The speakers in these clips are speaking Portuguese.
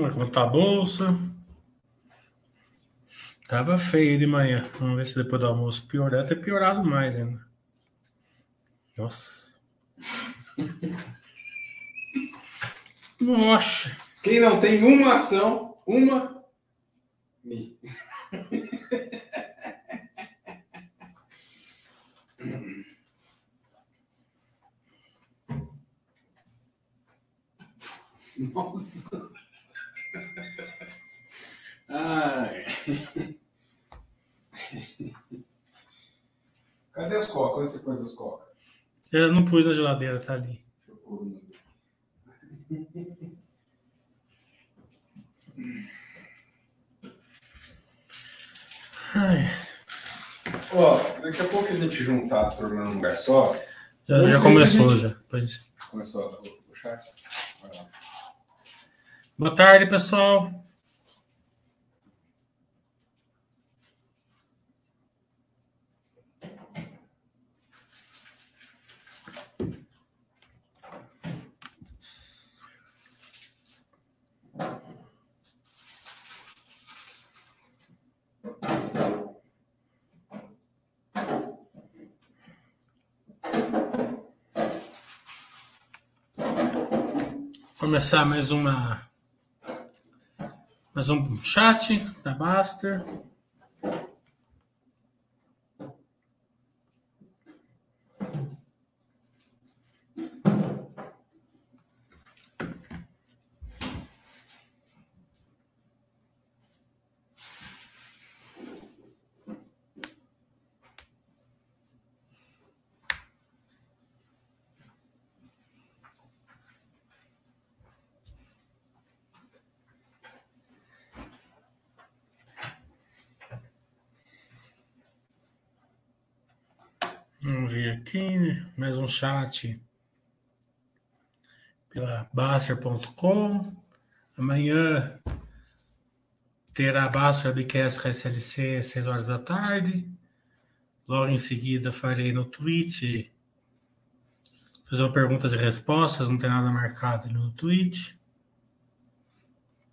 Vamos ver tá a bolsa. Tava feio de manhã. Vamos ver se depois do almoço pior. Deve ter piorado mais ainda. Nossa. Nossa. Quem não tem uma ação, uma. Mi. Nossa. Ai. Cadê as cocas? Onde você pôs as cocas? Eu não pus na geladeira, tá ali. Deixa eu pôr uma. Ai, Ó, daqui a pouco a gente juntar a turma num lugar só. já, já começou a gente- já. Pois. Começou o, chat? Boa tarde, pessoal. Começar mais uma mais um chat da Baster. Vamos ver aqui, né? mais um chat pela Baster.com. Amanhã terá Baster Webcast com a SLC às 6 horas da tarde. Logo em seguida farei no Twitch fazer uma perguntas e respostas, não tem nada marcado no Twitch.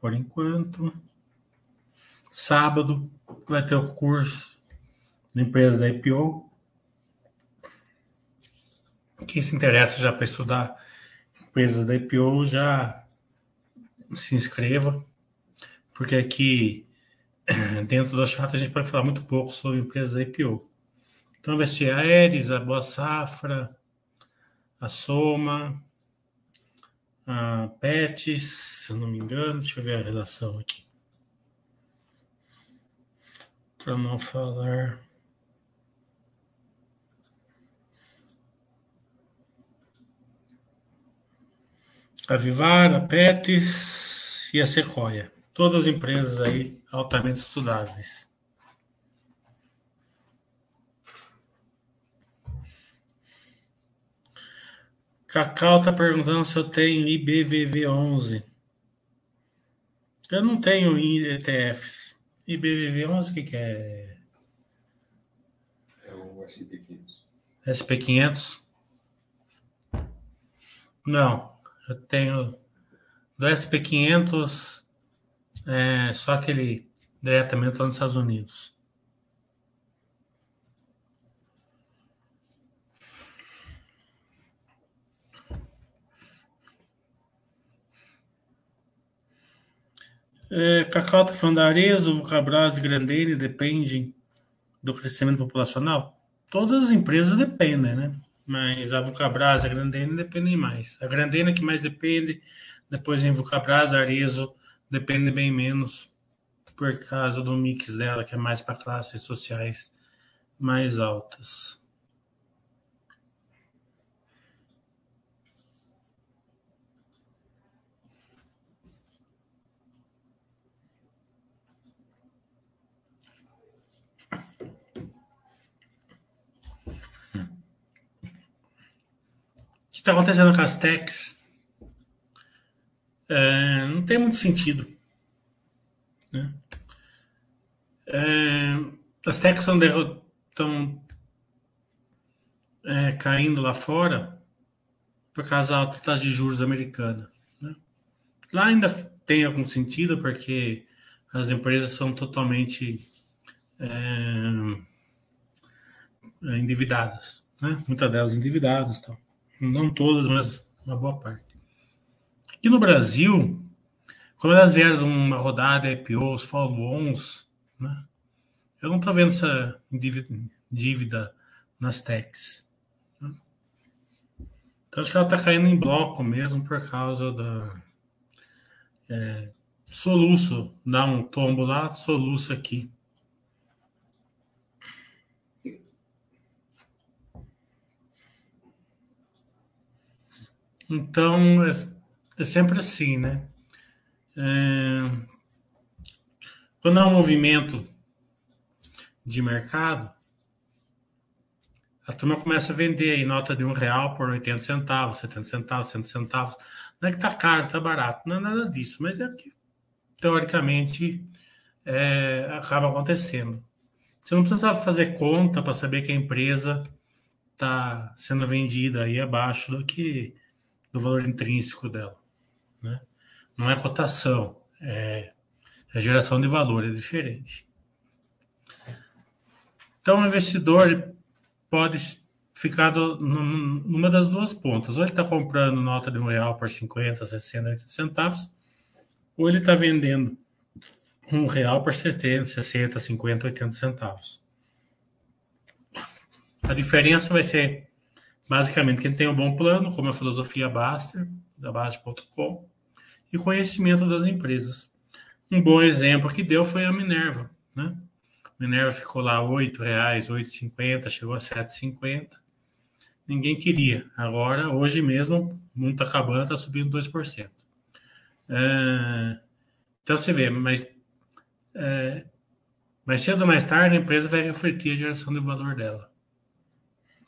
Por enquanto. Sábado vai ter o curso da empresa da IPO. Quem se interessa já para estudar empresas da IPO já se inscreva, porque aqui dentro do chat a gente pode falar muito pouco sobre empresas da IPO. Então vai ser a Aeres, a Boa Safra, a Soma, a Pets, se eu não me engano, deixa eu ver a relação aqui. Para não falar. A Vivar, a Pets e a Sequoia. Todas empresas aí altamente estudáveis. Cacau está perguntando se eu tenho IBVV11. Eu não tenho ETFs. IBVV11 o que, que é? É o SP500. SP500? Não, eu tenho do SP500 é, só aquele diretamente lá nos Estados Unidos. É, Cacau está falando da Arezzo, e Grandene dependem do crescimento populacional? Todas as empresas dependem, né? Mas a Vulcabras a Grandene dependem mais. A Grandene é que mais depende, depois vem Vulcabras, a Arezzo depende bem menos por causa do mix dela, que é mais para classes sociais mais altas. Está acontecendo com as techs? É, não tem muito sentido. Né? É, as techs estão é, caindo lá fora por causa da alta taxa de juros americana. Né? Lá ainda tem algum sentido, porque as empresas são totalmente é, endividadas, né? Muitas delas endividadas, tal. Não todas, mas uma boa parte. Aqui no Brasil, quando elas vieram uma rodada IPOs, follow-ons, né? eu não estou vendo essa dívida nas techs. Né? Então acho que ela está caindo em bloco mesmo por causa da é, soluço, dá um tombo lá, soluço aqui. Então, é, é sempre assim, né? É, quando há um movimento de mercado, a turma começa a vender aí nota de um real por 80 centavos, 70 centavos, 100 centavos. Não é que tá caro, tá barato, não é nada disso, mas é que teoricamente é, acaba acontecendo. Você não precisa fazer conta para saber que a empresa está sendo vendida aí abaixo do que do valor intrínseco dela. Né? Não é cotação, é, é geração de valor, é diferente. Então, o investidor pode ficar do, numa das duas pontas. Ou ele está comprando nota de um real por 50, 60, 80 centavos, ou ele está vendendo um real por 70, 60, 50, 80 centavos. A diferença vai ser Basicamente, quem tem um bom plano, como a filosofia Baster, da Base.com, e conhecimento das empresas. Um bom exemplo que deu foi a Minerva. Né? Minerva ficou lá R$ 8,00, 8,50, chegou a 7,50. Ninguém queria. Agora, hoje mesmo, o mundo está acabando, está subindo 2%. É... Então você vê, mas é... mais cedo ou mais tarde a empresa vai refletir a geração de valor dela.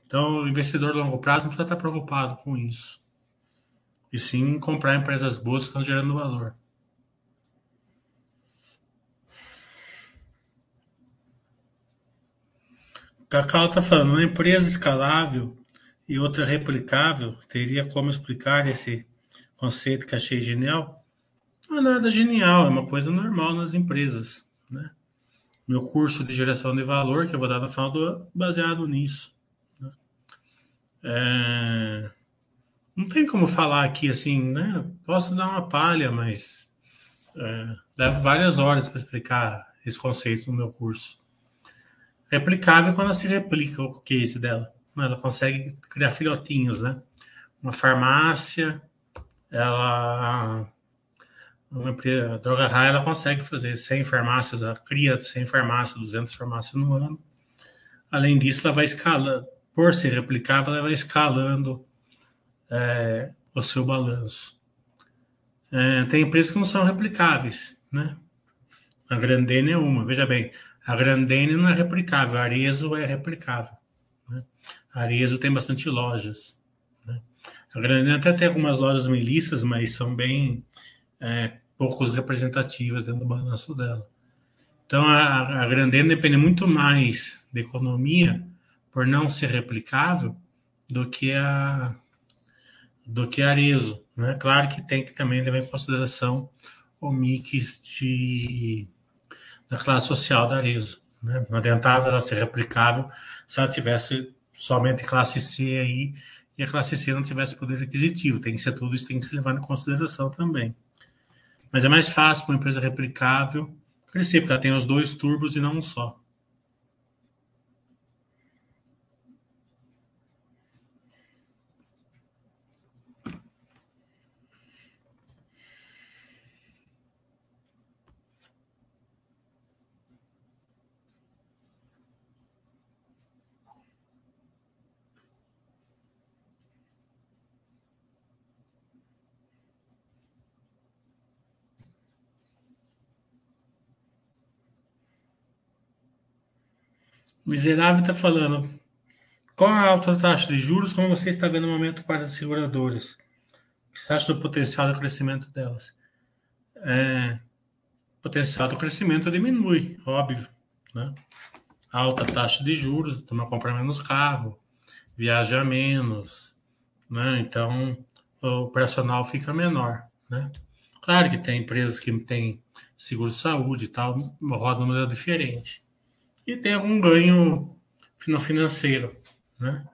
Então, o investidor de longo prazo não precisa estar preocupado com isso. E sim comprar empresas boas que estão gerando valor. Cacau está falando, uma empresa escalável e outra replicável, teria como explicar esse conceito que achei genial? Não é nada genial, é uma coisa normal nas empresas. Né? Meu curso de geração de valor, que eu vou dar no final do baseado nisso. É... Não tem como falar aqui assim, né? Posso dar uma palha, mas é, levo várias horas para explicar esse conceito no meu curso. Replicável quando ela se replica o case dela. Ela consegue criar filhotinhos, né? Uma farmácia, ela uma empresa, a Droga Raia, ela consegue fazer 100 farmácias, ela cria 100 farmácias, 200 farmácias no ano. Além disso, ela vai escalando, por ser replicável, ela vai escalando é, o seu balanço. É, tem empresas que não são replicáveis, né? A Grandene é uma. Veja bem, a Grandene não é replicável, a Arezo é replicável. Né? A Arezo tem bastante lojas. Né? A Grandene até tem algumas lojas milícias, mas são bem é, poucos representativas dentro do balanço dela. Então, a, a Grandene depende muito mais da economia por não ser replicável do que a do que a Arezo, né? Claro que tem que também levar em consideração o mix de da classe social da Arezo, né? Não adiantava ela ser replicável se ela tivesse somente classe C aí e a classe C não tivesse poder aquisitivo. Tem que ser tudo isso tem que se levar em consideração também. Mas é mais fácil para uma empresa replicável crescer, porque ela tem os dois turbos e não um só. Miserável está falando. Qual a alta taxa de juros, como você está vendo no momento para as seguradoras? O que você acha do potencial de crescimento delas? É, o potencial do crescimento diminui, óbvio. Né? Alta taxa de juros, toma compra menos carro, viaja menos, né? então o personal fica menor. Né? Claro que tem empresas que têm seguro de saúde e tal, roda um modelo diferente. E tem algum ganho financeiro, né?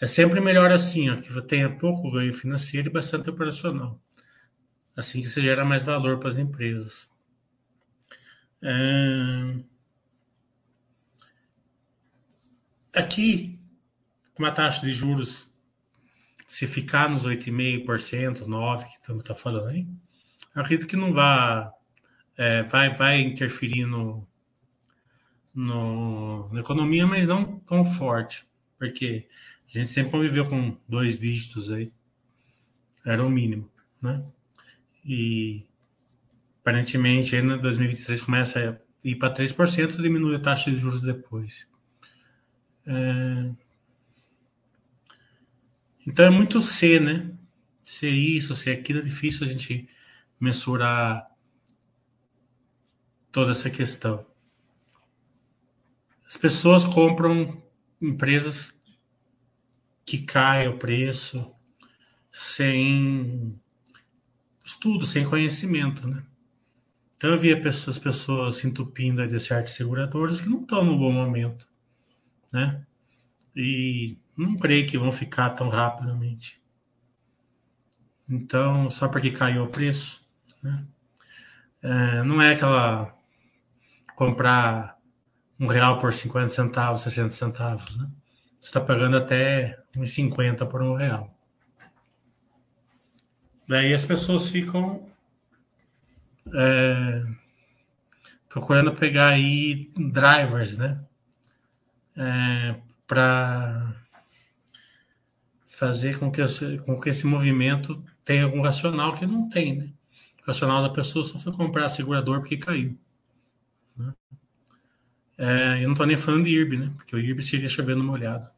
É sempre melhor assim, ó, que tenha pouco ganho financeiro e bastante operacional. Assim que você gera mais valor para as empresas. É... Aqui, com a taxa de juros, se ficar nos 8,5%, 9%, que estamos tá falando aí, acredito que não vai, é, vai, vai interferir no, no, na economia, mas não tão forte, porque a gente sempre conviveu com dois dígitos aí, era o mínimo, né? E aparentemente, em 2023 começa a ir para 3% e diminui a taxa de juros depois. É... Então é muito C, né? Ser isso, ser aquilo, é difícil a gente mensurar toda essa questão. As pessoas compram empresas que caem o preço sem estudo, sem conhecimento, né? Então eu via pessoas, as pessoas se entupindo de certas seguradoras que não estão no bom momento, né? E não creio que vão ficar tão rapidamente. Então, só porque caiu o preço, né? É, não é aquela comprar um real por 50 centavos, 60 centavos, né? Você está pagando até uns 50 por um real. Daí as pessoas ficam é, procurando pegar aí drivers, né? É, para fazer com que, esse, com que esse movimento tenha algum racional que não tem, né? O racional da pessoa só foi comprar segurador porque caiu. Né? É, eu não estou nem falando de IRB, né? Porque o IRB seria chovendo molhado.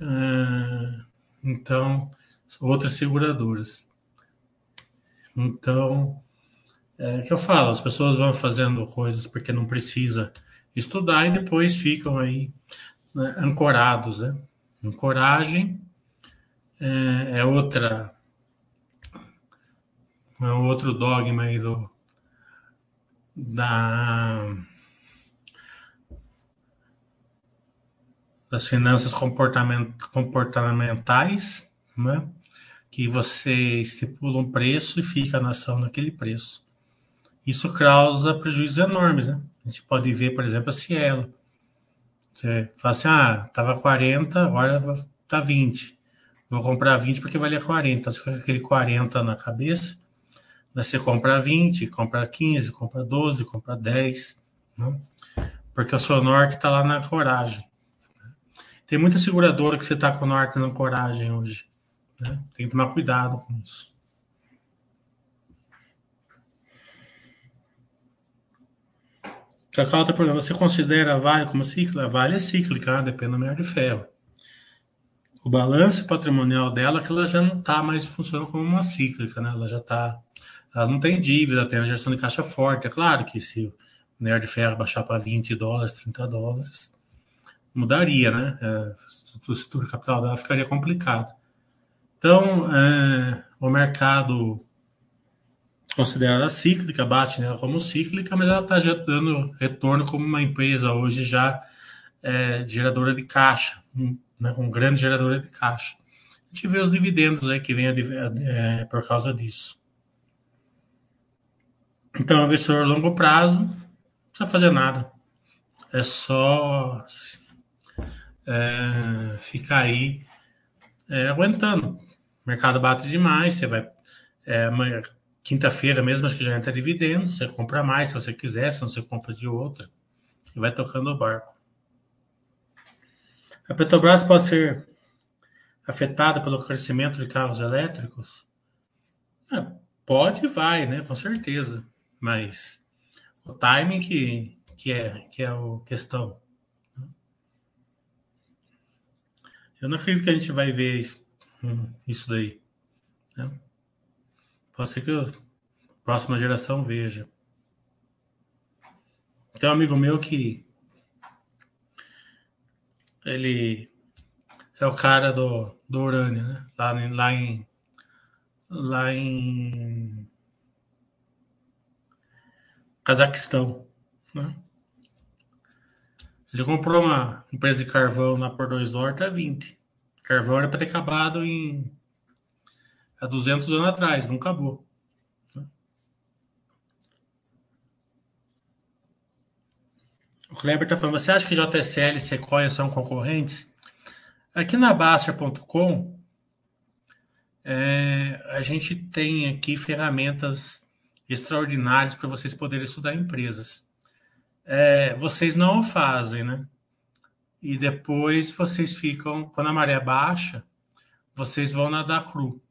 É, então, outras seguradoras. Então, é que eu falo, as pessoas vão fazendo coisas porque não precisa estudar e depois ficam aí né, ancorados, né? Ancoragem é, é outra é outro dogma aí do da das finanças comportament, comportamentais, né? que você estipula um preço e fica na ação naquele preço. Isso causa prejuízos enormes, né? A gente pode ver, por exemplo, a Cielo. Você fala assim, ah, estava 40, agora está 20. Vou comprar 20 porque valia 40. Então, você fica com aquele 40 na cabeça, né? você compra 20, compra 15, compra 12, compra 10, né? porque o seu norte está lá na coragem. Tem muita seguradora que você está com o norte na coragem hoje. Né? Tem que tomar cuidado com isso. Cacau tem problema. Você considera a Vale como cíclica? A Vale é cíclica, né? depende do minério de ferro. O balanço patrimonial dela é que ela já não está mais funcionando como uma cíclica, né? Ela já está. Ela não tem dívida, tem uma gestão de caixa forte. É claro que se o de ferro baixar para 20 dólares, 30 dólares, mudaria, né? É, a estrutura capital dela ficaria complicado. Então, é, o mercado considera cíclica, bate nela como cíclica, mas ela está dando retorno como uma empresa hoje já é, geradora de caixa, né, um grande geradora de caixa. A gente vê os dividendos aí que vem é, por causa disso. Então, investidor a longo prazo, não precisa fazer nada. É só é, ficar aí é, aguentando. O mercado bate demais, você vai. É, Quinta-feira mesmo, acho que já entra dividendos, você compra mais se você quiser, se não você compra de outra. E vai tocando o barco. A Petrobras pode ser afetada pelo crescimento de carros elétricos? É, pode e vai, né? Com certeza. Mas o timing que, que é que é a questão. Eu não acredito que a gente vai ver isso, hum, isso daí. Né? Pode ser que a próxima geração veja. Tem um amigo meu que ele é o cara do, do urânio, né? Lá, lá em lá em Cazaquistão. Né? Ele comprou uma empresa de carvão na Por 2 Norte a 20. Carvão era para ter acabado em há 200 anos atrás, não acabou. O Kleber está falando, você acha que JSL e Sequoia são concorrentes? Aqui na Baster.com, é, a gente tem aqui ferramentas extraordinárias para vocês poderem estudar empresas. É, vocês não o fazem, né? E depois vocês ficam, quando a maré baixa, vocês vão nadar cru.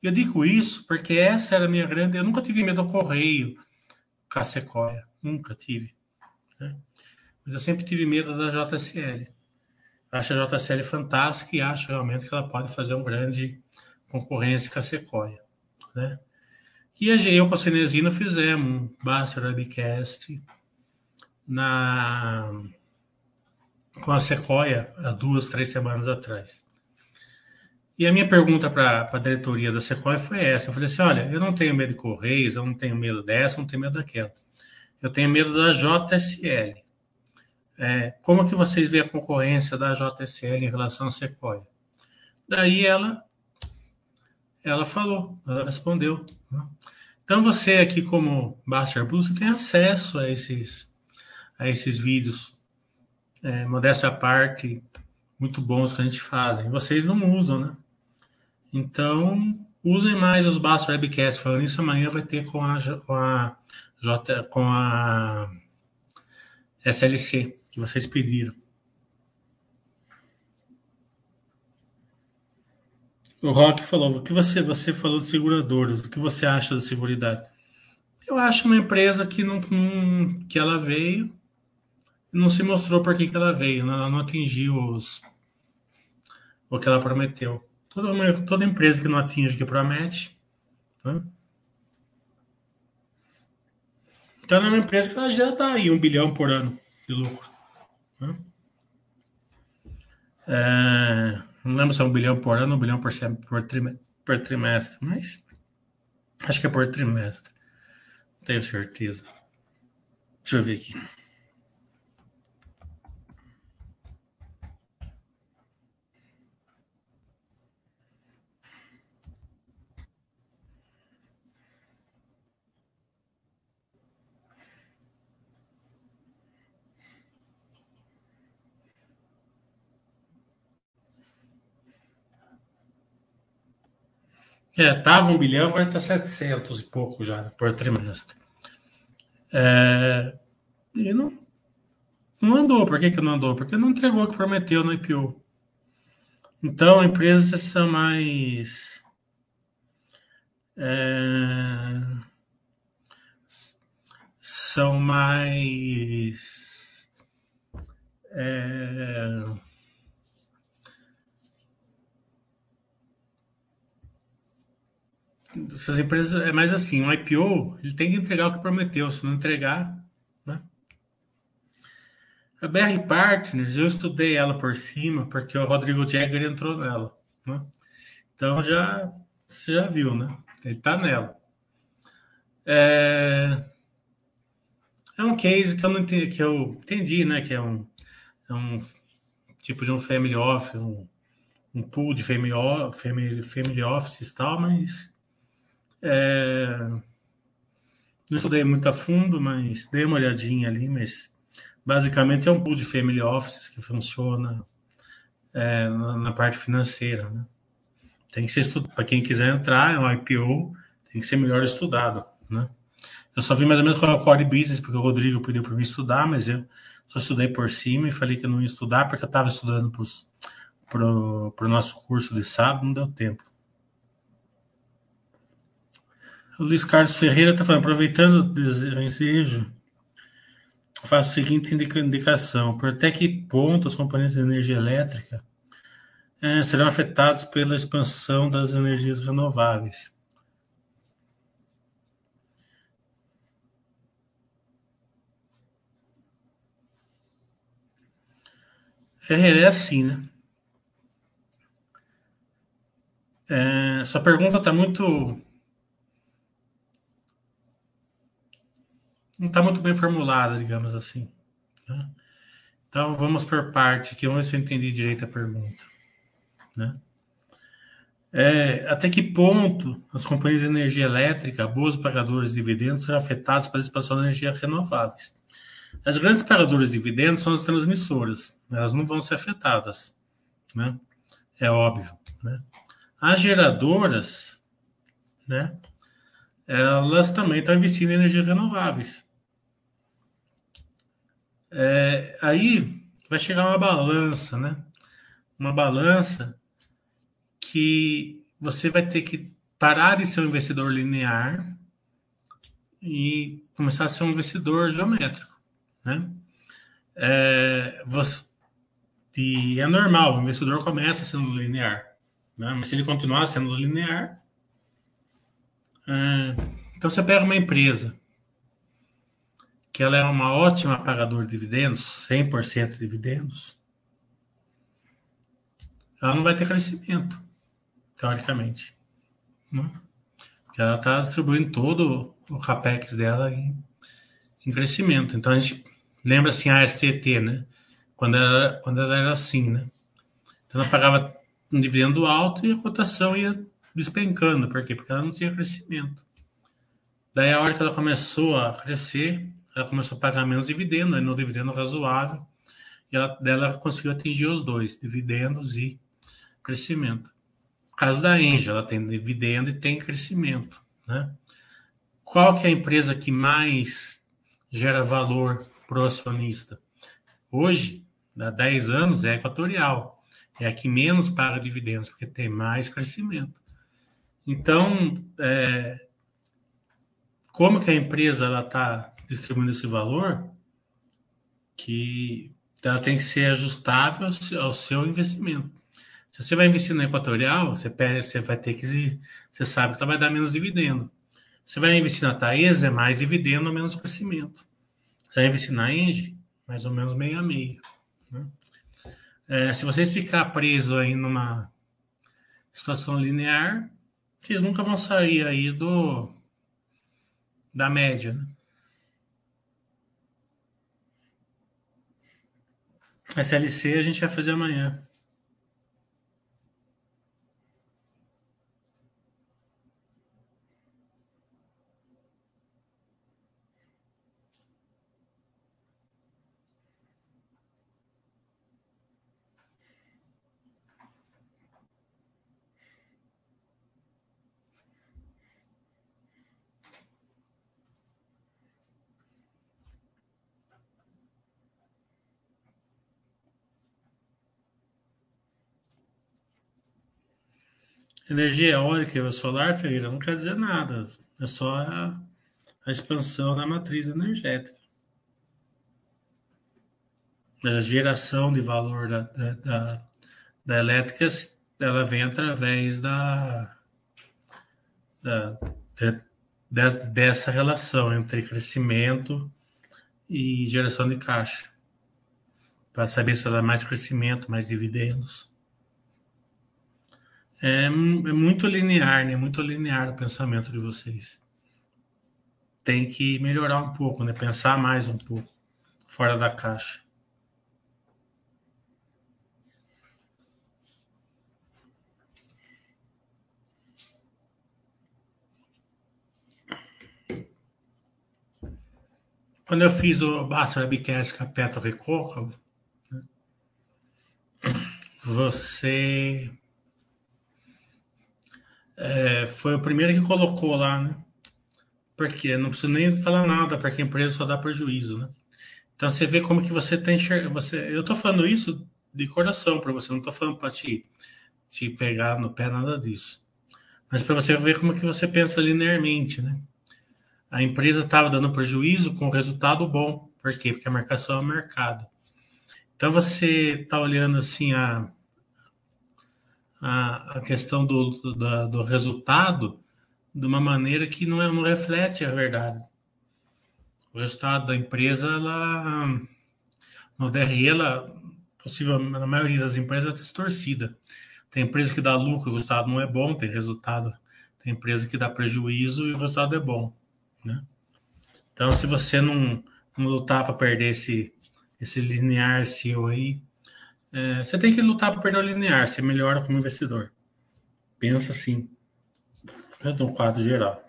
Eu digo isso porque essa era a minha grande. Eu nunca tive medo do correio com a Sequoia. Nunca tive. Né? Mas eu sempre tive medo da JSL. Acho a JSL fantástica e acho realmente que ela pode fazer um grande concorrência com a Sequoia. Né? E eu com a Cenezina fizemos um Baster Webcast na, com a Sequoia há duas, três semanas atrás. E a minha pergunta para a diretoria da Sequoia foi essa. Eu falei assim, olha, eu não tenho medo de Correios, eu não tenho medo dessa, não tenho medo daquela. Eu tenho medo da JSL. É, como que vocês veem a concorrência da JSL em relação à Sequoia? Daí ela ela falou, ela respondeu. Né? Então você aqui como Buster Blue, você tem acesso a esses a esses vídeos, é, modéstia à parte, muito bons que a gente faz. Vocês não usam, né? Então usem mais os Buster Webcasts. Falando isso, amanhã vai ter com a com a J, com a SLC que vocês pediram. O Rock falou, o que você, você falou de seguradoras, o que você acha da seguridade? Eu acho uma empresa que não que ela veio não se mostrou por que, que ela veio, né? ela não atingiu os, o que ela prometeu. Toda, toda empresa que não atinge o que promete, né? Então é uma empresa que ela já está aí um bilhão por ano de lucro. Né? É, não lembro se é um bilhão por ano ou um bilhão por, por, trim, por trimestre, mas acho que é por trimestre. Tenho certeza. Deixa eu ver aqui. É, tava um bilhão, agora está 700 e pouco já por trimestre. É, e não, não andou. Por que, que não andou? Porque não entregou o que prometeu no IPO. Então, empresas são mais. É, são mais. É, essas empresas é mais assim, um IPO, ele tem que entregar o que prometeu, se não entregar, né? A BR Partners, eu estudei ela por cima, porque o Rodrigo Jagger entrou nela, né? Então já, você já viu, né? Ele tá nela. É, é um case que eu não entendi, que eu entendi, né? Que é um, é um tipo de um family office, um, um pool de family, family, family offices e tal, mas é... Não estudei muito a fundo, mas dei uma olhadinha ali, mas basicamente é um pool de family offices que funciona é, na, parte financeira, né? Tem que ser estudado. Para quem quiser entrar, é um IPO, tem que ser melhor estudado, né? Eu só vi mais ou menos qual é o core business, porque o Rodrigo pediu para mim estudar, mas eu só estudei por cima e falei que eu não ia estudar, porque eu estava estudando para o nosso curso de sábado, não deu tempo. Luiz Carlos Ferreira está falando, aproveitando o desejo, faço a seguinte indicação: por até que ponto as companhias de energia elétrica é, serão afetadas pela expansão das energias renováveis? Ferreira é assim, né? É, essa pergunta está muito não está muito bem formulada, digamos assim. Né? Então, vamos por parte aqui, vamos ver se eu entendi direito a pergunta. Né? É, até que ponto as companhias de energia elétrica, boas pagadoras de dividendos, serão afetadas pela expansão de energias renováveis? As grandes pagadoras de dividendos são as transmissoras, elas não vão ser afetadas, né? É óbvio, né? As geradoras, né? Elas também estão investindo em energias renováveis. É, aí vai chegar uma balança, né? Uma balança que você vai ter que parar de ser um investidor linear e começar a ser um investidor geométrico, né? É, você, e é normal, o investidor começa sendo linear, né? mas se ele continuar sendo linear, é, então você pega uma empresa que ela é uma ótima pagadora de dividendos, 100% de dividendos, ela não vai ter crescimento, teoricamente. Né? Porque ela está distribuindo todo o capex dela em, em, crescimento. Então a gente lembra assim a STT, né? Quando ela, quando ela era assim, né? Então ela pagava um dividendo alto e a cotação ia despencando. Por quê? Porque ela não tinha crescimento. Daí a hora que ela começou a crescer, ela começou a pagar menos dividendo, no dividendo razoável, e ela, dela conseguiu atingir os dois, dividendos e crescimento. No caso da Engie, ela tem dividendo e tem crescimento. Né? Qual que é a empresa que mais gera valor para o acionista? Hoje, há 10 anos, é Equatorial. É a que menos paga dividendos, porque tem mais crescimento. Então, é, como que a empresa está distribuindo esse valor, que ela tem que ser ajustável ao seu investimento. Se você vai investir na Equatorial, você, pede, você vai ter que. Você sabe que ela vai dar menos dividendo. Você vai investir na Taesa, é mais dividendo, menos crescimento. Você vai investir na Engie, mais ou menos meio a meio. Né? É, se vocês ficar presos aí numa situação linear, vocês nunca vão sair aí do da média, né? SLC a gente vai fazer amanhã. Energia eólica e solar, Ferreira, não quer dizer nada. É só a, a expansão da matriz energética. A geração de valor da, da, da, elétrica ela vem através da, da, de, dessa relação entre crescimento e geração de caixa. Para saber se dá mais crescimento, mais dividendos. É, é muito linear, né? Muito linear o pensamento de vocês. Tem que melhorar um pouco, né? Pensar mais um pouco fora da caixa. Quando eu fiz o Basta Webcast com a Recôncavo, né? você é, foi o primeiro que colocou lá, né? Porque não precisa nem falar nada, porque a empresa só dá prejuízo, né? Então você vê como que você tem você Eu tô falando isso de coração para você, não tô falando para te, te pegar no pé, nada disso. Mas para você ver como que você pensa linearmente, né? A empresa estava dando prejuízo com resultado bom. Por quê? Porque a marcação é mercado. Então você está olhando assim a a, a questão do, do, do, resultado de uma maneira que não, é, não reflete a verdade. O resultado da empresa, ela, no DRE, ela, possível, na maioria das empresas, é distorcida. Tem empresa que dá lucro, o resultado não é bom, tem resultado. Tem empresa que dá prejuízo e o resultado é bom. Né? Então, se você não, não lutar para perder esse, esse linear seu aí, é, você tem que lutar para perder o linear, você melhora como investidor. Pensa assim, no quadro geral.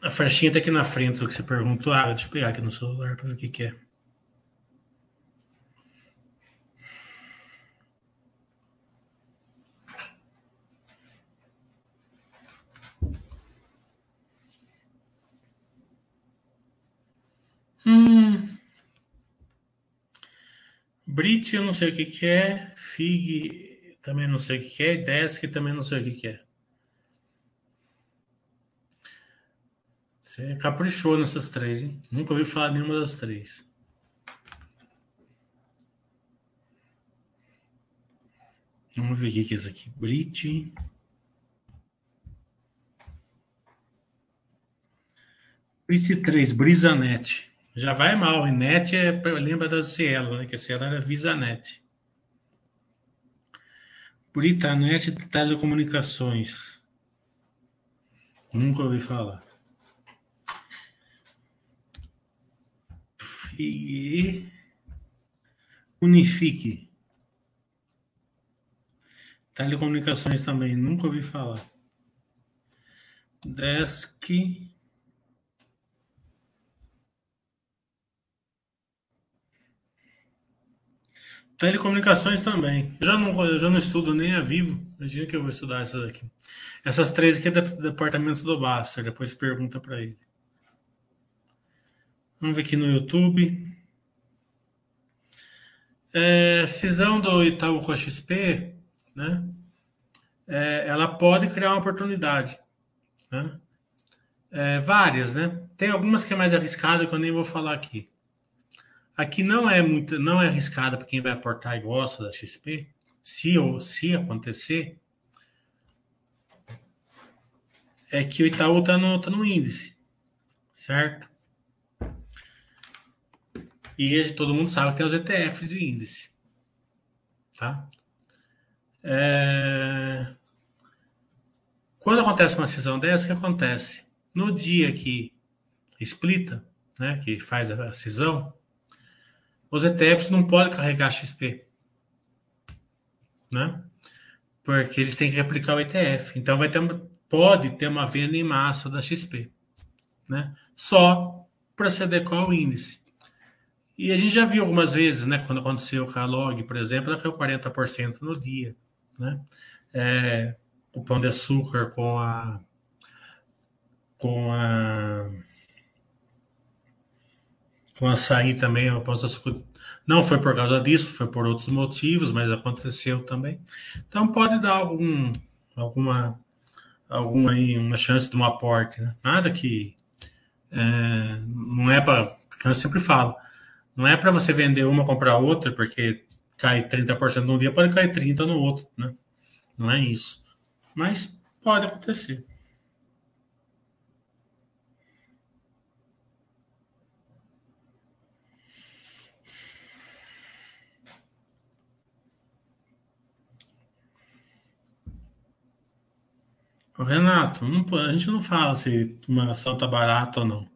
A flechinha tá aqui na frente do que você perguntou. Ah, deixa eu pegar aqui no celular para ver o que, que é. Hum. Brit, eu não sei o que, que é. Fig, também não sei o que, que é. Desk, também não sei o que, que é. Você caprichou nessas três, hein? Nunca ouvi falar nenhuma das três. Vamos ver o que é isso aqui. Brit. Brit 3, Brisanet. Já vai mal. E net é, lembra da Cielo, né? Que a Cielo era Visanet. Britanet Telecomunicações. Nunca ouvi falar. E Unifique. Telecomunicações também, nunca ouvi falar. Desk. Telecomunicações também. Eu já não, eu já não estudo nem a Vivo. Imagina que eu vou estudar essas aqui. Essas três aqui é do departamento do Baster. Depois pergunta para ele. Vamos ver aqui no YouTube. É, cisão do Itaú com a XP, né? É, ela pode criar uma oportunidade. Né? É, várias, né? Tem algumas que é mais arriscada que eu nem vou falar aqui. Aqui não é muito, não é arriscada para quem vai aportar e gosta da XP. Se ou se acontecer, é que o Itaú está no, tá no índice, certo? E todo mundo sabe que tem os ETFs de índice, tá? É... Quando acontece uma cisão dessa, o que acontece? No dia que explita, né, que faz a cisão, os ETFs não podem carregar XP. Né? Porque eles têm que replicar o ETF. Então vai ter, pode ter uma venda em massa da XP. Né? Só para se adequar ao índice. E a gente já viu algumas vezes, né? Quando aconteceu com a Log, por exemplo, ela caiu 40% no dia. Né? É, o pão de açúcar com a com a com açaí também, não foi por causa disso, foi por outros motivos, mas aconteceu também. Então pode dar algum alguma alguma aí uma chance de um aporte, né? nada que é, não é para, eu sempre falo, não é para você vender uma comprar outra, porque cai 30% num dia, pode cair 30 no outro, né? Não é isso. Mas pode acontecer. Renato, não, a gente não fala se uma ação está barata ou não.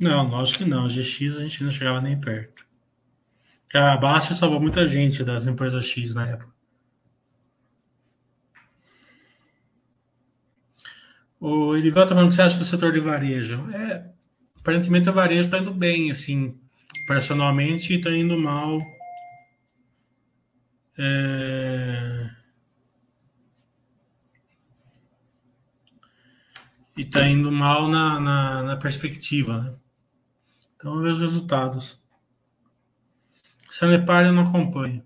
Não, lógico que não. GX a gente não chegava nem perto. A Baixa salvou muita gente das empresas X na época. O Edival está falando o que você acha do setor de varejo. É, aparentemente o varejo está indo bem, assim, personalmente está indo mal. É... e está indo mal na, na, na, perspectiva. Né? Então, ver os resultados. Sanepar eu não acompanho.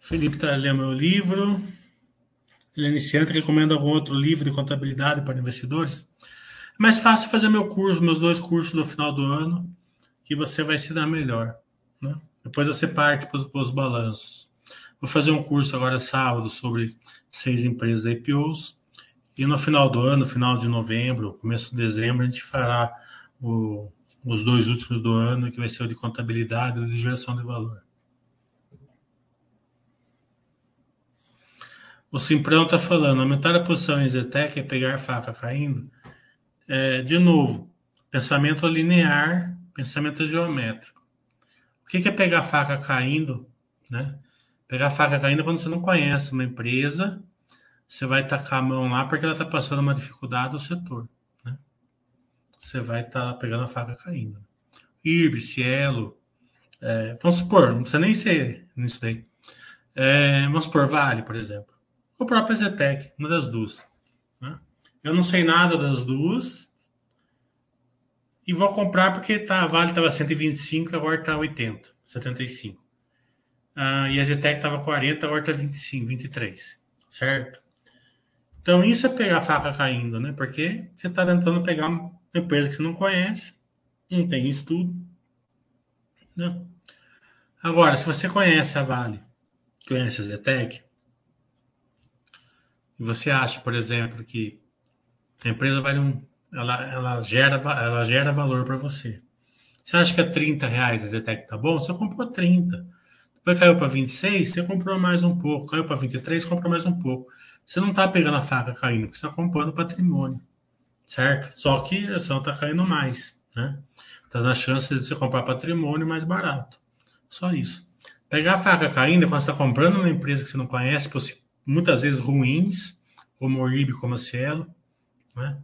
Felipe está lendo meu livro. Ele é iniciante, recomenda algum outro livro de contabilidade para investidores? É mais fácil fazer meu curso, meus dois cursos no final do ano que você vai se dar melhor. Né? Depois você parte para os balanços. Vou fazer um curso agora sábado sobre seis empresas da IPOs E no final do ano, final de novembro, começo de dezembro, a gente fará o, os dois últimos do ano, que vai ser o de contabilidade e o de geração de valor. O Simprão está falando, aumentar a posição em Zetec é pegar faca caindo. É, de novo, pensamento linear, pensamento geométrico. O que é pegar faca caindo? Né? Pegar faca caindo é quando você não conhece uma empresa você vai tacar a mão lá porque ela está passando uma dificuldade do setor. Né? Você vai estar tá pegando a faca caindo. IRB, Cielo, é, vamos supor, não precisa nem ser nisso daí. É, vamos supor, Vale, por exemplo. O próprio Zetec, uma das duas. Né? Eu não sei nada das duas e vou comprar porque tá, a Vale estava 125, agora está 80, 75. Ah, e a Zetec estava 40, agora está 25, 23. Certo? Então, isso é pegar a faca caindo, né? Porque você está tentando pegar uma empresa que você não conhece, não tem estudo. Né? Agora, se você conhece a Vale, conhece a Zetec, e você acha, por exemplo, que a empresa vale um. Ela, ela, gera, ela gera valor para você. Você acha que é 30 reais a Zetec tá bom? Você comprou 30. Depois caiu para 26, você comprou mais um pouco. Caiu para 23, comprou mais um pouco. Você não está pegando a faca caindo, você está comprando patrimônio, certo? Só que a ação está caindo mais, né? Está na chance de você comprar patrimônio mais barato. Só isso. Pegar a faca caindo é quando você está comprando uma empresa que você não conhece, muitas vezes ruins, como o IB, como a Cielo, né?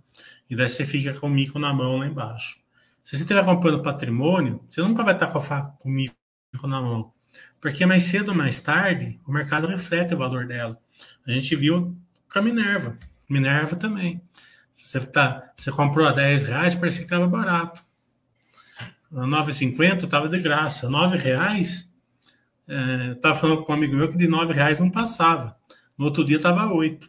E daí você fica com o mico na mão lá embaixo. Se você estiver comprando patrimônio, você nunca vai estar com com o mico na mão. Porque mais cedo ou mais tarde, o mercado reflete o valor dela. A gente viu com a Minerva. Minerva também. Você, tá, você comprou a 10 reais, parecia que estava barato. A 9,50 estava de graça. 9 reais, é, estava falando com um amigo meu que de 9 reais não passava. No outro dia estava 8.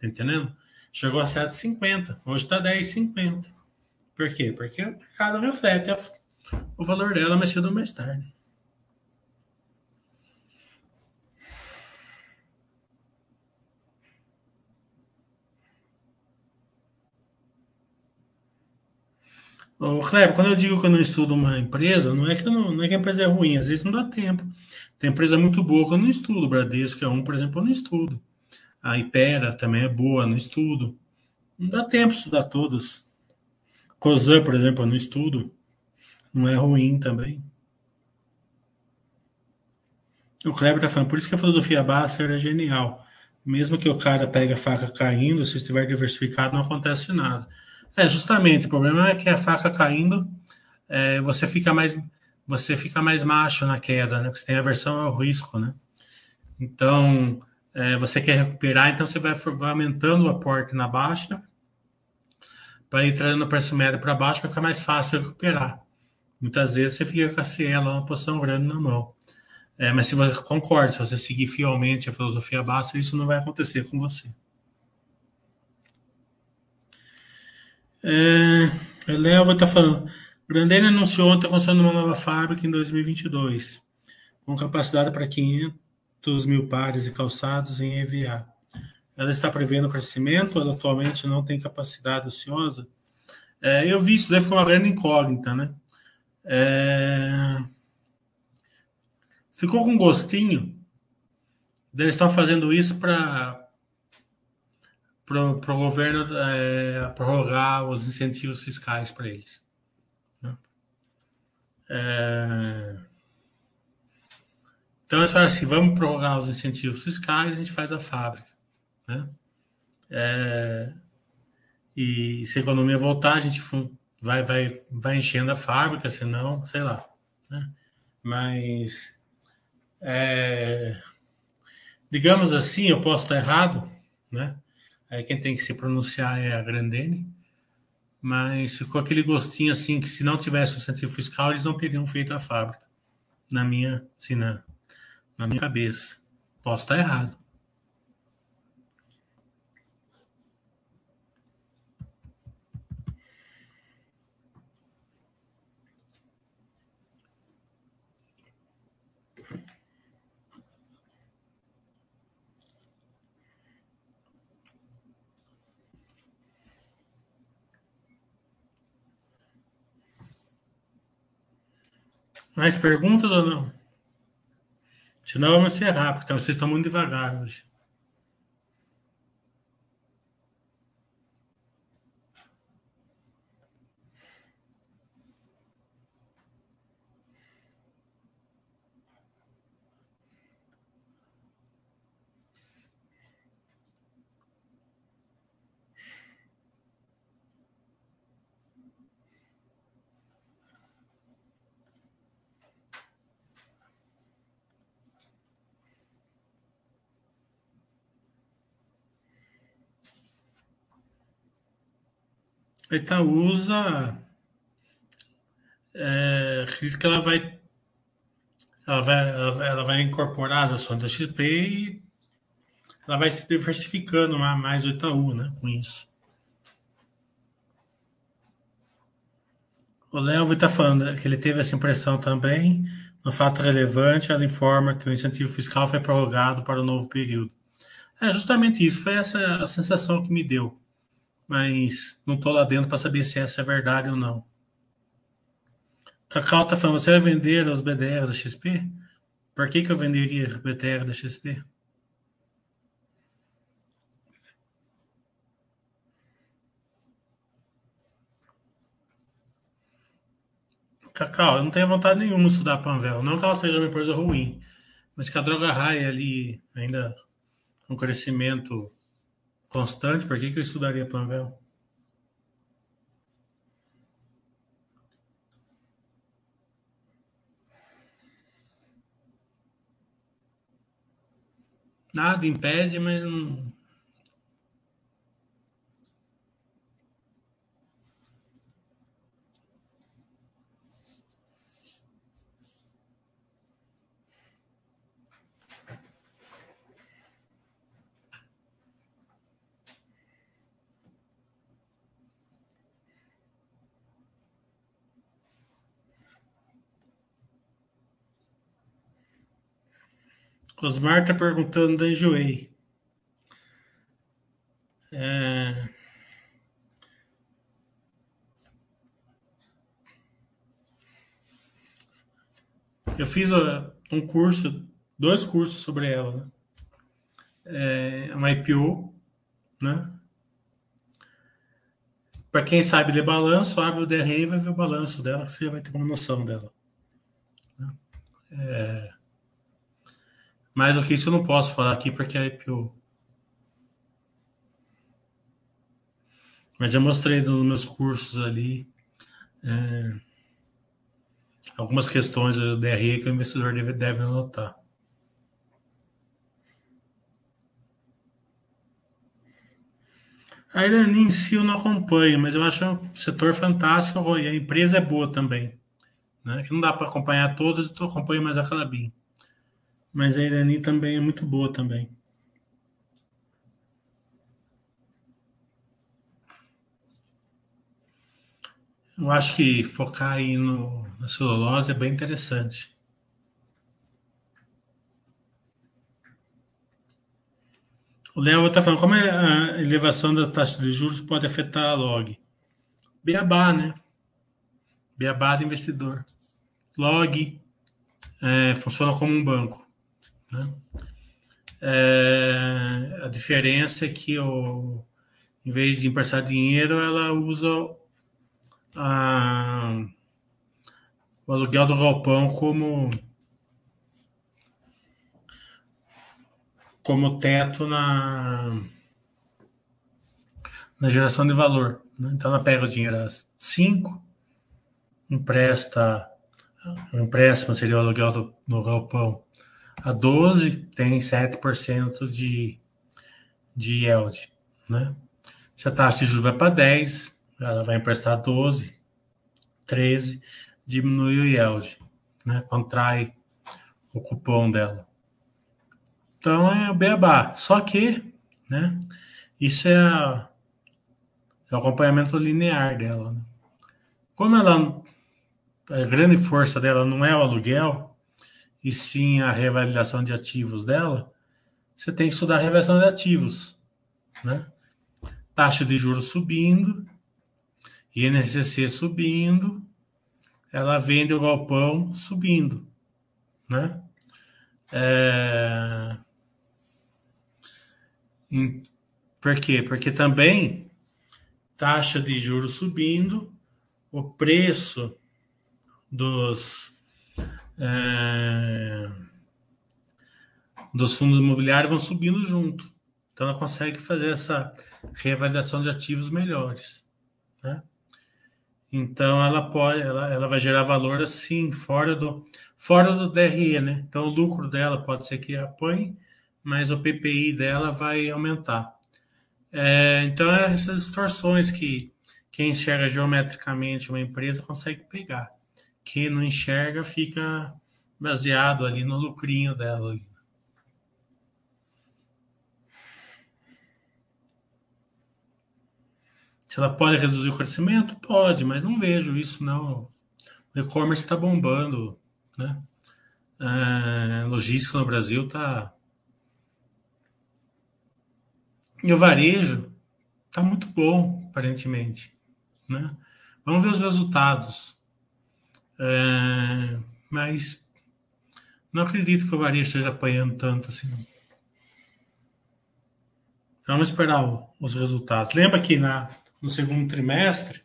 Tá entendendo? Chegou a 7,50. Hoje está 10,50. Por quê? Porque o mercado reflete o valor dela mais cedo ou mais tarde. Ô, Kleber, quando eu digo que eu não estudo uma empresa, não é que, não, não, é que a empresa é ruim, às vezes não dá tempo. Tem empresa muito boa que eu não estudo. O Bradesco é um, por exemplo, eu não estudo. A Ipera também é boa, não estudo. Não dá tempo de estudar todas. Cosan, por exemplo, não estudo. Não é ruim também. O Kleber está falando, por isso que a filosofia Basser é genial. Mesmo que o cara pegue a faca caindo, se estiver diversificado, não acontece nada. É, justamente. O problema é que a faca caindo, é, você fica mais você fica mais macho na queda, né? Porque você tem aversão ao risco, né? Então, é, você quer recuperar, então você vai, vai, aumentando o aporte na baixa para ir trazendo o preço médio para baixo para ficar mais fácil recuperar. Muitas vezes você fica com a ciela, uma posição grande na mão. É, mas se você concorda, se você seguir fielmente a filosofia baixa, isso não vai acontecer com você. É, Eleva está falando. Grandene anunciou ontem a construção de uma nova fábrica em 2022, com capacidade para 500 mil pares de calçados em EVA. Ela está prevendo crescimento, ela atualmente não tem capacidade ociosa. É, eu vi isso, deve ficar uma grande incógnita, né? É... Ficou com gostinho. Eles estão fazendo isso para para o governo é, prorrogar os incentivos fiscais para eles. Né? É... Então, é só assim, vamos prorrogar os incentivos fiscais, a gente faz a fábrica. Né? É... E se a economia voltar, a gente vai, vai, vai enchendo a fábrica, senão, sei lá. Né? Mas, é... digamos assim, eu posso estar errado, né? Aí quem tem que se pronunciar é a Grandene. Mas ficou aquele gostinho assim que se não tivesse o incentivo fiscal, eles não teriam feito a fábrica. Na minha, assim, na minha cabeça. Posso estar errado. Mais perguntas ou não? Senão vamos encerrar, porque vocês estão muito devagar hoje. A Itaúsa é, acredito que ela vai, ela vai, ela vai incorporar as ações da XP e ela vai se diversificando mais o Itaú, né, com isso. O Léo está falando que ele teve essa impressão também. No fato relevante, ela informa que o incentivo fiscal foi prorrogado para o novo período. É justamente isso, foi essa a sensação que me deu mas não estou lá dentro para saber se essa é verdade ou não. Cacau está falando, você vai vender os BDR da XP? Por que, que eu venderia BDR da XP? Cacau, eu não tenho vontade nenhuma de estudar Panvel. Não que ela seja uma empresa ruim, mas que a droga raia ali ainda um crescimento Constante, por que, que eu estudaria Panvel? Nada impede, mas Osmar está perguntando da Enjoei. É... Eu fiz um curso, dois cursos sobre ela. Né? É uma IPO, né? Para quem sabe ler balanço, abre o DRE e vai ver o balanço dela, que você vai ter uma noção dela. Né? É... Mais do que isso eu não posso falar aqui porque é IPO. Mas eu mostrei nos meus cursos ali é, algumas questões do DRE que o investidor deve, deve anotar. A Irani em si eu não acompanho, mas eu acho um setor fantástico e a empresa é boa também. Né? Que não dá para acompanhar todas, então acompanho mais a Calabim. Mas a Irani também é muito boa também. Eu acho que focar aí no, na celulose é bem interessante. O Léo está falando como a elevação da taxa de juros pode afetar a log. Beabá, né? Beabá do investidor. Log é, funciona como um banco. Né? É, a diferença é que, o, em vez de emprestar dinheiro, ela usa a, o aluguel do galpão como, como teto na, na geração de valor. Né? Então, ela pega o dinheiro a 5, empresta, o empréstimo seria o aluguel do, do galpão a 12 tem 7% de, de yield, né? Se a taxa de juros vai para 10, ela vai emprestar 12, 13, diminui o yield, né? Contrai o cupom dela. Então é o beabá. Só que, né? Isso é, a, é o acompanhamento linear dela. Né? Como ela, a grande força dela não é o aluguel, e sim a revalidação de ativos dela, você tem que estudar a revalidação de ativos, né? Taxa de juros subindo, INCC subindo, ela vende o galpão subindo, né? É... Por quê? Porque também taxa de juros subindo, o preço dos é, dos fundos imobiliários vão subindo junto. Então ela consegue fazer essa reavaliação de ativos melhores. Né? Então ela pode, ela, ela vai gerar valor assim, fora do, fora do DRE, né? Então o lucro dela pode ser que apanhe, mas o PPI dela vai aumentar. É, então essas distorções que quem enxerga geometricamente uma empresa consegue pegar. Quem não enxerga fica baseado ali no lucrinho dela. Se ela pode reduzir o crescimento? Pode, mas não vejo isso, não. O e-commerce está bombando, né? É, logística no Brasil está. E o varejo está muito bom, aparentemente. Né? Vamos ver os resultados. É, mas não acredito que o varejo esteja apanhando tanto assim. Vamos esperar o, os resultados. Lembra que na no segundo trimestre,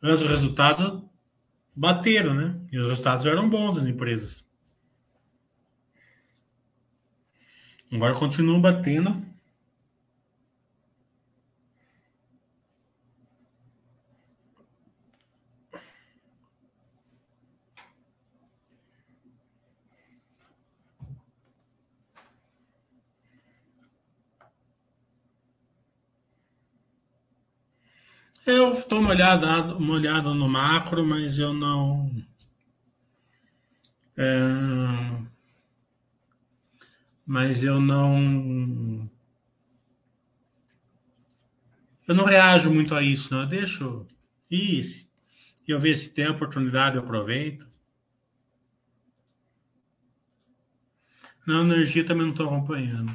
os resultados bateram, né? E os resultados eram bons das empresas. Agora continuam batendo. Eu estou uma olhada no macro, mas eu não. É, mas eu não. Eu não reajo muito a isso, não. Eu deixo. E eu ver se tem oportunidade, eu aproveito. Na energia também não estou acompanhando.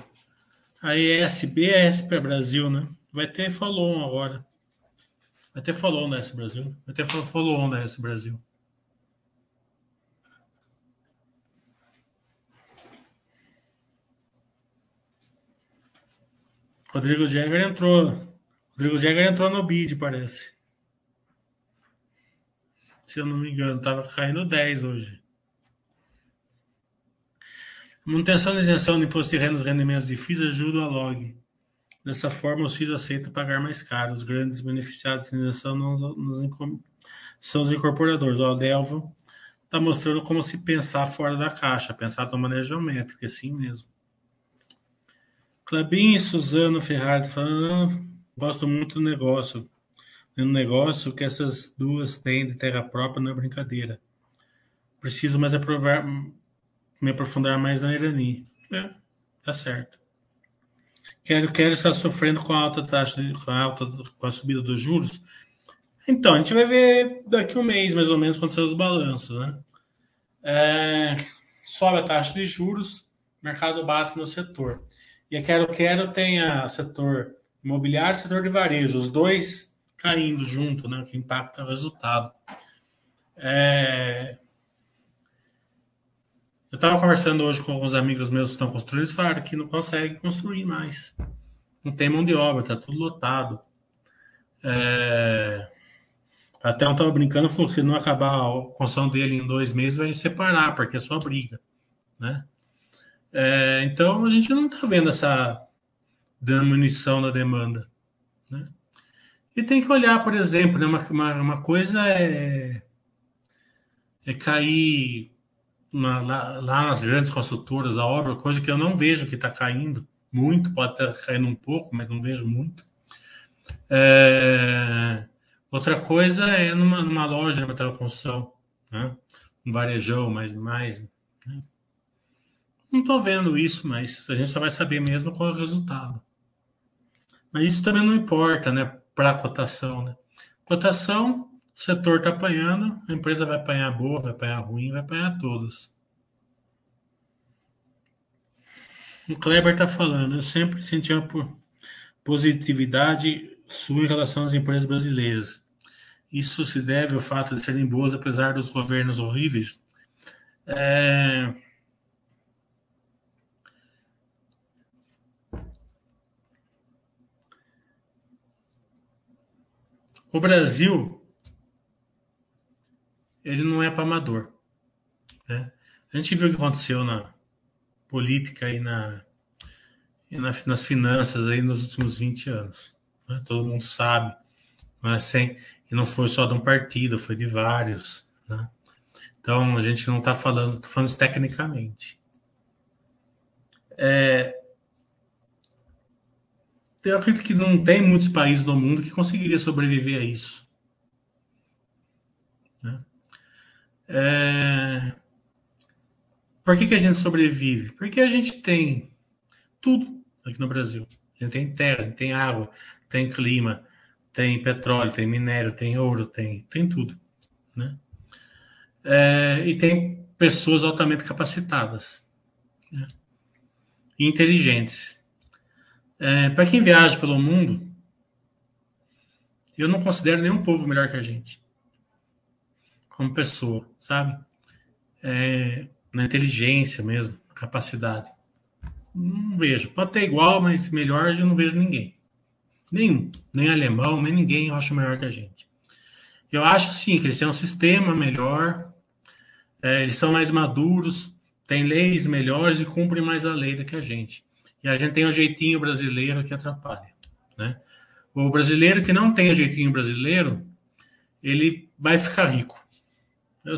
A ESB é SP Brasil, né? Vai ter follow agora. Até falou na S Brasil. Até falou na S Brasil. Rodrigo Jäger entrou. Rodrigo Jäger entrou no bid, parece. Se eu não me engano, estava caindo 10 hoje. Manutenção da isenção do imposto de renda rendimentos de FIIs ajuda a log. Dessa forma, o CIS aceita pagar mais caro. Os grandes beneficiados da isenção são os incorporadores. O Adelvo está mostrando como se pensar fora da caixa, pensar de uma maneira geométrica, assim mesmo. Clabin e Suzano Ferrari falando, gosto muito do negócio. No negócio que essas duas têm de terra própria não é brincadeira. Preciso mais aprovar, me aprofundar mais na Irani. É, tá certo. Quero, quero estar sofrendo com a alta taxa, com a, alta, com a subida dos juros. Então, a gente vai ver daqui um mês, mais ou menos, quando sair os balanços, né? É, sobe a taxa de juros, mercado bate no setor. E a Quero Quero tem a setor imobiliário e setor de varejo, os dois caindo junto, né? Que impacta o resultado. É, eu estava conversando hoje com alguns amigos meus que estão construindo, eles falaram que não consegue construir mais. Não tem mão de obra, está tudo lotado. É... Até um estava brincando, falou que se não acabar a construção dele em dois meses, vai separar, porque é só briga. Né? É... Então a gente não está vendo essa diminuição da demanda. Né? E tem que olhar, por exemplo, né? uma, uma, uma coisa é, é cair na, lá, lá, nas grandes construtoras a obra, coisa que eu não vejo que está caindo muito, pode estar caindo um pouco, mas não vejo muito. É... Outra coisa é numa, numa loja de construção, né? um varejão, mais mais. Né? Não estou vendo isso, mas a gente só vai saber mesmo qual é o resultado. Mas isso também não importa, né? Para a cotação, né? Cotação o setor está apanhando, a empresa vai apanhar boa, vai apanhar ruim, vai apanhar todas. O Kleber está falando, eu sempre senti uma positividade sua em relação às empresas brasileiras. isso se deve ao fato de serem boas apesar dos governos horríveis. É... O Brasil, ele não é para amador. Né? A gente viu o que aconteceu na política e, na, e na, nas finanças aí nos últimos 20 anos. Né? Todo mundo sabe. Não é sem, e não foi só de um partido, foi de vários. Né? Então a gente não está falando, tô falando tecnicamente. É, eu acredito que não tem muitos países no mundo que conseguiria sobreviver a isso. Né? É, por que, que a gente sobrevive? Porque a gente tem tudo aqui no Brasil. A gente tem terra, a gente tem água, tem clima, tem petróleo, tem minério, tem ouro, tem, tem tudo. Né? É, e tem pessoas altamente capacitadas né? e inteligentes. É, Para quem viaja pelo mundo, eu não considero nenhum povo melhor que a gente, como pessoa, sabe? É, na inteligência mesmo, capacidade. Não vejo. Pode ter igual, mas melhor eu não vejo ninguém. Nenhum. Nem alemão, nem ninguém eu acho melhor que a gente. Eu acho sim que eles têm um sistema melhor, é, eles são mais maduros, têm leis melhores e cumprem mais a lei do que a gente. E a gente tem o um jeitinho brasileiro que atrapalha. Né? O brasileiro que não tem o jeitinho brasileiro, ele vai ficar rico. Eu,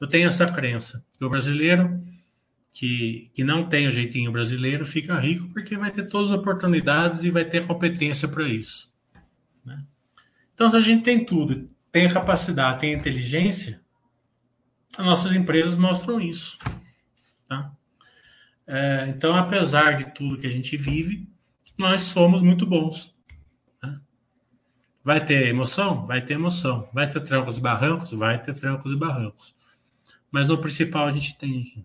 eu tenho essa crença. O brasileiro que, que não tem o jeitinho brasileiro fica rico porque vai ter todas as oportunidades e vai ter competência para isso. Né? Então, se a gente tem tudo, tem capacidade, tem inteligência, as nossas empresas mostram isso. Tá? É, então, apesar de tudo que a gente vive, nós somos muito bons. Vai ter emoção? Vai ter emoção. Vai ter trancos e barrancos? Vai ter trancos e barrancos. Mas no principal a gente tem aqui.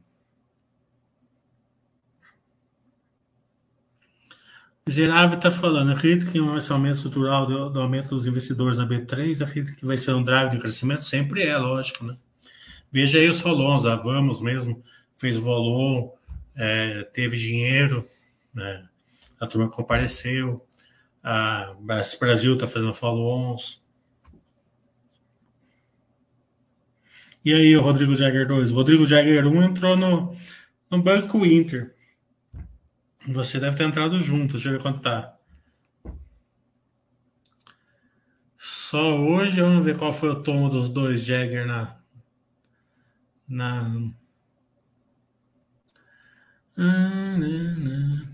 Gerave está falando, acredito que um aumento estrutural do, do, aumento dos investidores na B3, acredito que vai ser um drive de crescimento? Sempre é, lógico, né? Veja aí os folons, a Vamos mesmo fez volon, é, teve dinheiro, né? a turma compareceu, a Brasil está fazendo follow-ons. E aí, o Rodrigo Jagger 2? O Rodrigo Jagger 1 entrou no, no Banco Inter. Você deve ter entrado junto, deixa eu ver quanto tá. Só hoje, vamos ver qual foi o tomo dos dois Jagger na. Na. Ah, na, na.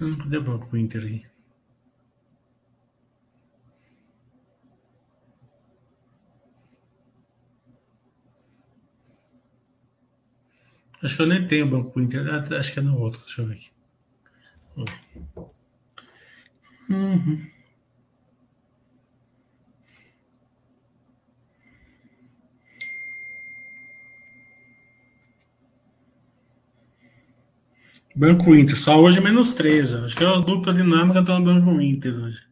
Banco Inter aí? Acho que eu nem tenho Banco Inter. Ah, acho que é no outro. Deixa eu ver aqui. Uhum. Banco Inter, só hoje menos 13. Acho que é a dupla dinâmica está no Banco Inter hoje.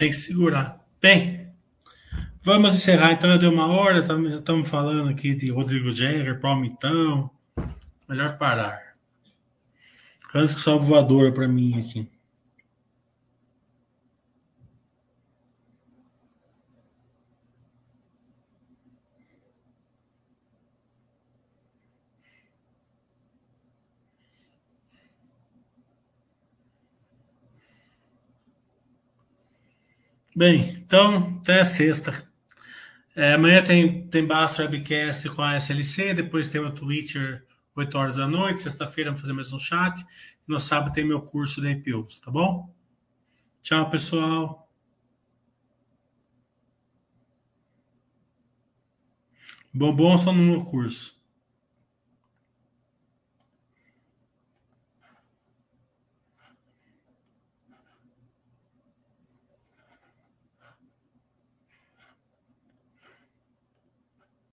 Tem que segurar. Bem, vamos encerrar. Então, já deu uma hora, já estamos falando aqui de Rodrigo Jäger, Palmitão. Melhor parar. Antes que só voador para mim aqui. Bem, então até sexta. É, amanhã tem, tem Basta Webcast com a SLC, depois tem o Twitter 8 horas da noite, sexta-feira vamos fazer mais um chat, no sábado tem meu curso da IPOs, tá bom? Tchau, pessoal. Bom, bom só no meu curso.